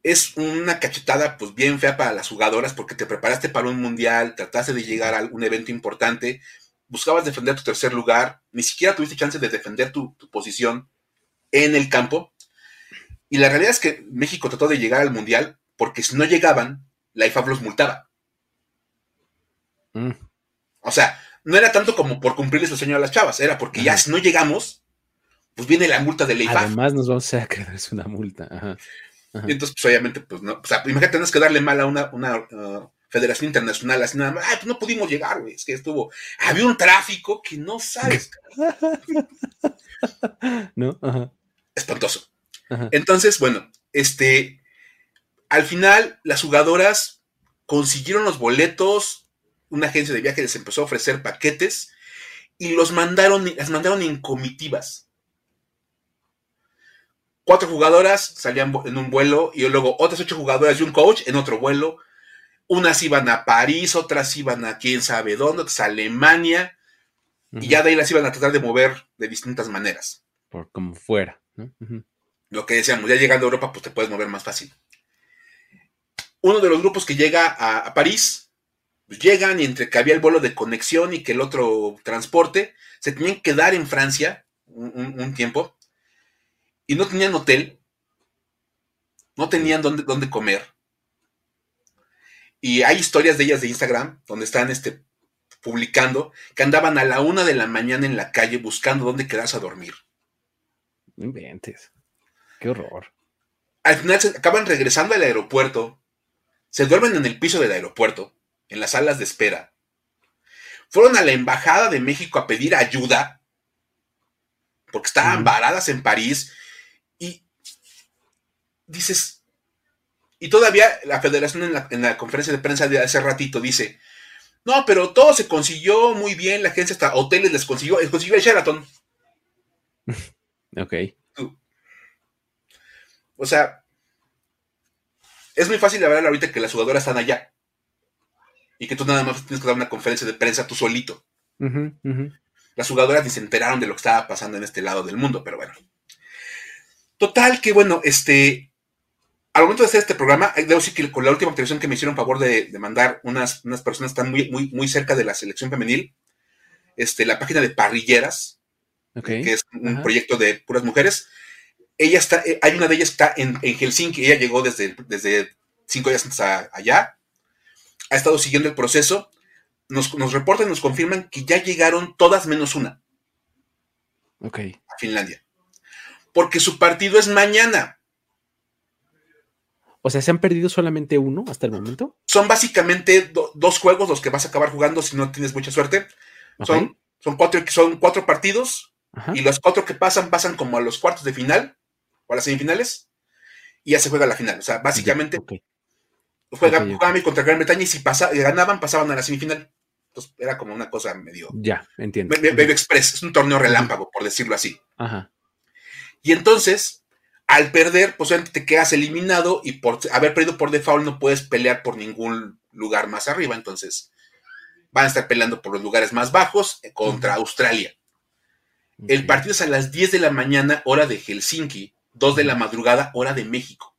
es una cachetada pues bien fea para las jugadoras porque te preparaste para un mundial, trataste de llegar a un evento importante, buscabas defender tu tercer lugar, ni siquiera tuviste chance de defender tu, posición en el campo. Y la realidad es que México trató de llegar al mundial porque si no llegaban, la IFAB los multaba. Mm. O sea, no era tanto como por cumplirles el sueño a las chavas, era porque ya si no llegamos, pues viene la multa de la IFAB. Además nos vamos a quedar una multa. Ajá. Y entonces, pues obviamente, pues no, o sea, imagínate, tienes que darle mal a una, una uh, federación internacional, así nada más, ay, pues no pudimos llegar, güey, es que estuvo, había un tráfico que no sabes. ¿No? Ajá. Espantoso. Entonces, bueno, este, al final, las jugadoras consiguieron los boletos, una agencia de viaje les empezó a ofrecer paquetes y los mandaron, las mandaron en comitivas cuatro jugadoras salían en un vuelo y luego otras ocho jugadoras y un coach en otro vuelo. Unas iban a París, otras iban a quién sabe dónde, otras a Alemania. Y ya de ahí las iban a tratar de mover de distintas maneras. Por como fuera. Lo que decíamos, ya llegando a Europa, pues te puedes mover más fácil. Uno de los grupos que llega a, París, pues llegan y entre que había el vuelo de conexión y que el otro transporte, se tenían que quedar en Francia un tiempo y no tenían hotel, no tenían dónde, dónde comer. Y hay historias de ellas de Instagram donde están este, publicando que andaban a la una de la mañana en la calle buscando dónde quedarse a dormir. Inventes. Qué horror. al final se acaban regresando al aeropuerto, se duermen en el piso del aeropuerto, en las salas de espera. Fueron a la Embajada de México a pedir ayuda, porque estaban varadas en París, dices, y todavía la federación en la, en la conferencia de prensa de hace ratito dice, no, pero todo se consiguió muy bien, la agencia hasta hoteles les consiguió, les consiguió el Sheraton. Ok. O sea, es muy fácil hablar ahorita que las jugadoras están allá. Y que tú nada más tienes que dar una conferencia de prensa tú solito. Las jugadoras ni se enteraron de lo que estaba pasando en este lado del mundo, pero bueno. Total, que bueno, este. Al momento de hacer este programa, eh, debo decir que con la última actualización que me hicieron favor de, de mandar unas, unas personas que están muy, muy, muy cerca de la selección femenil, este, la página de parrilleras, que es un Ajá. proyecto de puras mujeres. Ella está, eh, hay una de ellas que está en, en Helsinki, ella llegó desde, desde cinco días antes a- allá, ha estado siguiendo el proceso, nos, nos reportan, nos confirman que ya llegaron todas menos una Ok. a Finlandia, porque su partido es mañana. O sea, ¿se han perdido solamente uno hasta el momento? Son básicamente do- dos juegos los que vas a acabar jugando si no tienes mucha suerte. Son, son, cuatro, son cuatro partidos Ajá. y los cuatro que pasan pasan como a los cuartos de final o a las semifinales y ya se juega la final. O sea, básicamente Ok. juega, Ok, ok. jugaban contra Gran Bretaña y si pasa, ganaban, pasaban a la semifinal. Entonces era como una cosa medio, Ya, entiendo. medio express, es un torneo relámpago, por decirlo así. Ajá. Y entonces, al perder, pues obviamente te quedas eliminado y por haber perdido por default no puedes pelear por ningún lugar más arriba. Entonces, van a estar peleando por los lugares más bajos eh, contra Australia. El partido es a las 10 de la mañana, hora de Helsinki, 2 de la madrugada, hora de México.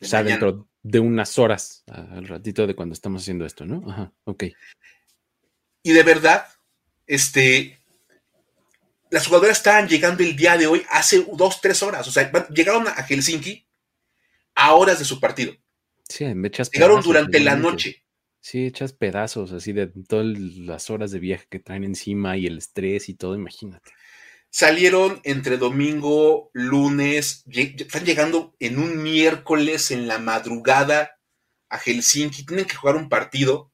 O sea, mañana. dentro de unas horas, al ratito de cuando estamos haciendo esto, ¿no? Ajá. Ok. Y de verdad, este, las jugadoras estaban llegando el día de hoy hace dos, tres horas. O sea, llegaron a Helsinki a horas de su partido. Sí, me echas Llegaron durante la noche. Sí, echas pedazos así de todas las horas de viaje que traen encima y el estrés y todo, imagínate. Salieron entre domingo, lunes, están llegando en un miércoles en la madrugada a Helsinki. Tienen que jugar un partido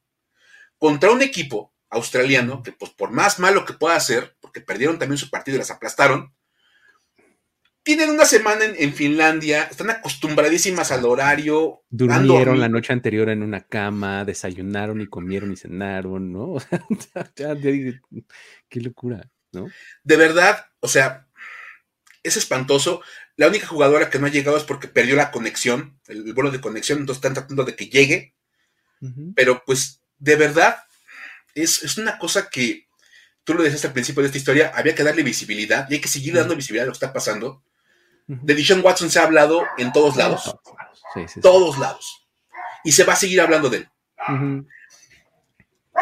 contra un equipo australiano que, pues, por más malo que pueda ser, porque perdieron también su partido y las aplastaron, tienen una semana en, en Finlandia, están acostumbradísimas al horario. Durmieron la noche anterior en una cama, desayunaron y comieron y cenaron, ¿no? O sea, qué locura, ¿no? De verdad, o sea, es espantoso. La única jugadora que no ha llegado es porque perdió la conexión, el, el vuelo de conexión, entonces están tratando de que llegue. Pero pues de verdad es, es una cosa que tú lo decías al principio de esta historia, había que darle visibilidad y hay que seguir dando visibilidad a lo que está pasando. De Dishon Watson se ha hablado en todos lados, Sí, sí, sí. todos lados, y se va a seguir hablando de él.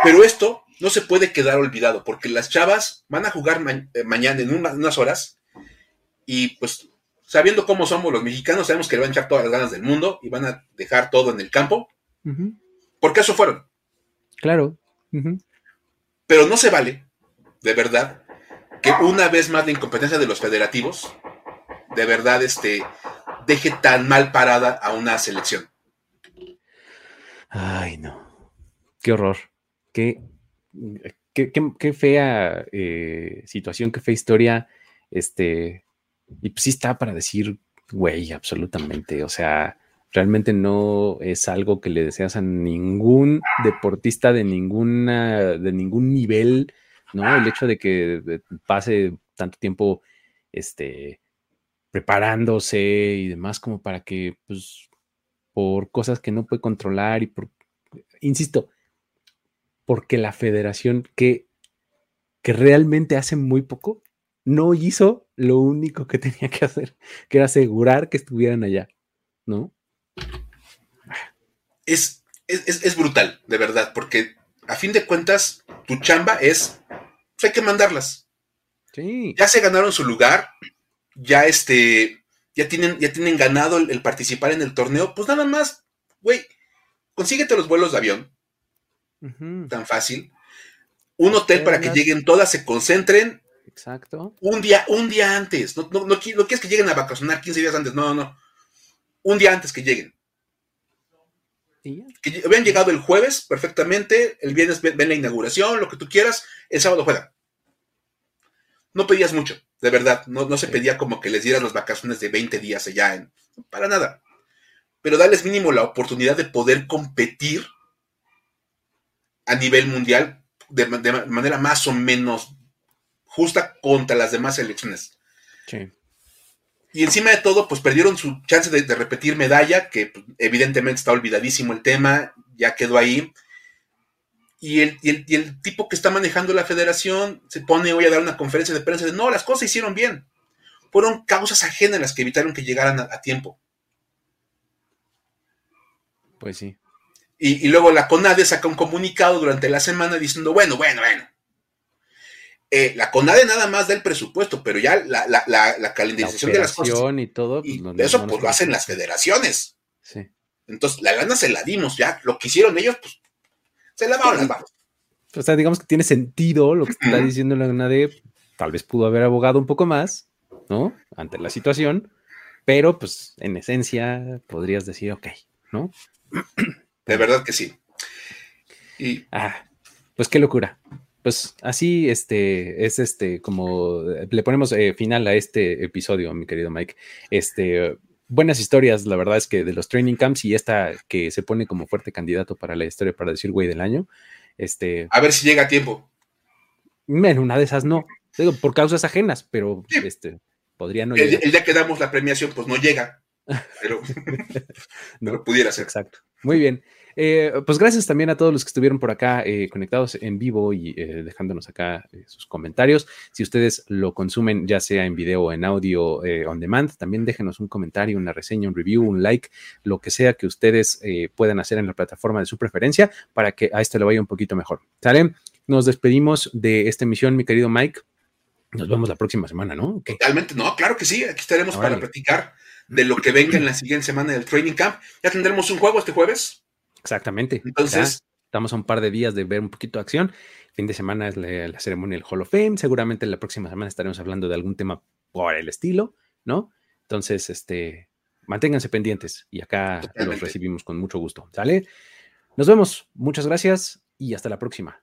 Pero esto no se puede quedar olvidado porque las chavas van a jugar ma- eh, mañana en una- unas horas y pues sabiendo cómo somos los mexicanos, sabemos que le van a echar todas las ganas del mundo y van a dejar todo en el campo, Ujú. porque eso fueron. Claro. Pero no se vale, de verdad, que una vez más la incompetencia de los federativos, de verdad, este, deje tan mal parada a una selección. Ay, no. Qué horror. Qué, qué, qué- qué fea eh, situación, qué fea historia. Este, y pues sí está para decir, güey, absolutamente. O sea, realmente no es algo que le deseas a ningún deportista de ninguna, de ningún nivel, ¿no? El hecho de que pase tanto tiempo, este, preparándose y demás, como para que, pues, por cosas que no puede controlar y por, insisto, porque la federación que, que realmente hace muy poco no hizo lo único que tenía que hacer, que era asegurar que estuvieran allá, ¿no? Es, es- es brutal, de verdad, porque a fin de cuentas, tu chamba es, pues hay que mandarlas. Sí. Ya se ganaron su lugar, ya este, ya tienen, ya tienen ganado el, el participar en el torneo, pues nada más, güey, consíguete los vuelos de avión, tan fácil. Un hotel para que lleguen todas, se concentren Exacto. un día, un día antes. No, no, no, no quieres que lleguen a vacacionar 15 días antes. No, no. un día antes que lleguen. Que habían llegado el jueves perfectamente, el viernes ven, la inauguración, lo que tú quieras, el sábado juegan. No pedías mucho, de verdad, no, no se pedía como que les dieras las vacaciones de 20 días allá, en, para nada. Pero darles mínimo la oportunidad de poder competir a nivel mundial de, manera más o menos justa contra las demás selecciones. Sí. Y encima de todo, pues perdieron su chance de, repetir medalla, que pues, evidentemente está olvidadísimo el tema, ya quedó ahí. Y el, el, tipo que está manejando la federación se pone hoy a dar una conferencia de prensa de no, las cosas hicieron bien. Fueron causas ajenas las que evitaron que llegaran a, tiempo. Pues sí. Y, y, luego la CONADE saca un comunicado durante la semana diciendo, bueno, bueno, bueno, eh, la CONADE nada más da el presupuesto, pero ya la, la, la, calendarización de las cosas. y todo. Pues, eso pues lo hacen las federaciones. Sí. Entonces, la lana se la dimos, ya. Lo que hicieron ellos, pues, se lavaron las manos. O sea, digamos que tiene sentido lo que está diciendo la CONADE. Tal vez pudo haber abogado un poco más, ¿no? Ante la situación, pero pues en esencia podrías decir, ok, ¿no? De verdad que sí. Y... Ah, pues qué locura pues así este, es este, como le ponemos eh, final a este episodio, mi querido Mike. Este, buenas historias, la verdad es que de los training camps y esta que se pone como fuerte candidato para la historia para decir güey del año. Este, a ver si llega a tiempo. En una de esas no, digo, por causas ajenas, pero este, podría no el, llegar. El día que damos la premiación, pues no llega, pero, no, pudiera ser. Exacto. Muy bien. Eh, pues gracias también a todos los que estuvieron por acá eh, conectados en vivo y eh, dejándonos acá sus comentarios. Si ustedes lo consumen, ya sea en video o en audio on demand, también déjenos un comentario, una reseña, un review, un like, lo que sea que ustedes puedan hacer en la plataforma de su preferencia para que a esto le vaya un poquito mejor. ¿Sale? Nos despedimos de esta emisión, mi querido Mike. Nos vemos la próxima semana, ¿no? Totalmente, no, claro que sí. Aquí estaremos para platicar de lo que venga en la siguiente semana del Training Camp. Ya tendremos un juego este jueves. Exactamente. Entonces, estamos a un par de días de ver un poquito de acción. Fin de semana es la, ceremonia del Hall of Fame. Seguramente la próxima semana estaremos hablando de algún tema por el estilo, ¿no? Entonces, este, manténganse pendientes y acá los recibimos con mucho gusto. ¿Sale? Nos vemos. Muchas gracias y hasta la próxima.